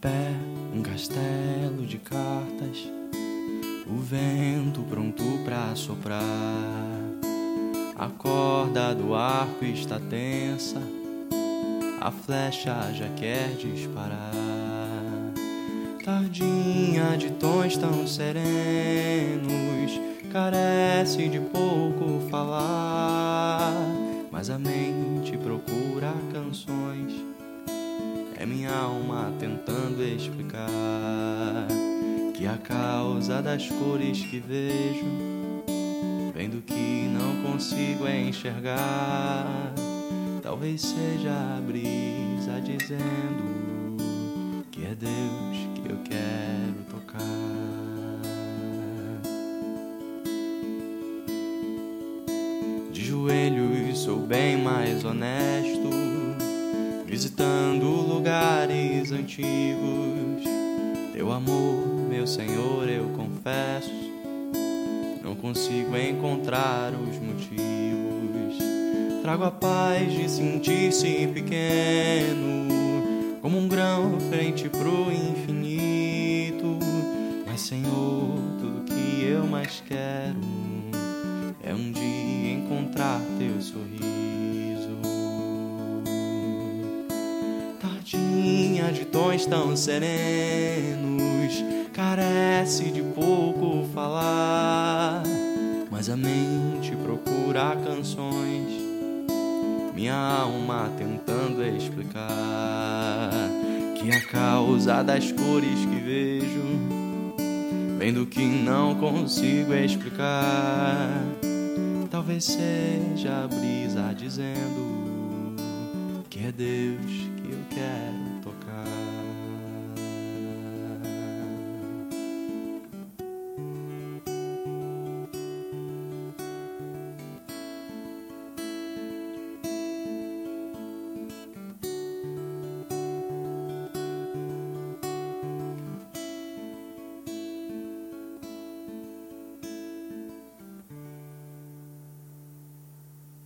pé, um castelo de cartas, o vento pronto pra soprar. A corda do arco está tensa, a flecha já quer disparar. Tardinha de tons tão serenos, carece de pouco falar, mas a mente procura canções é minha alma tentando explicar que a causa das cores que vejo vem do que não consigo enxergar. Talvez seja a brisa dizendo que é Deus que eu quero tocar. De joelhos sou bem mais honesto visitando lugares antigos. Teu amor, meu Senhor, eu confesso, não consigo encontrar os motivos. Trago a paz de sentir-se pequeno, como um grão frente pro infinito. Mas, Senhor, tudo que eu mais quero é um dia encontrar teu sorriso. De tons tão serenos, carece de pouco falar, mas a mente procura canções, minha alma tentando explicar que a causa das cores que vejo vem do que não consigo explicar. Talvez seja a brisa dizendo que é Deus que eu quero.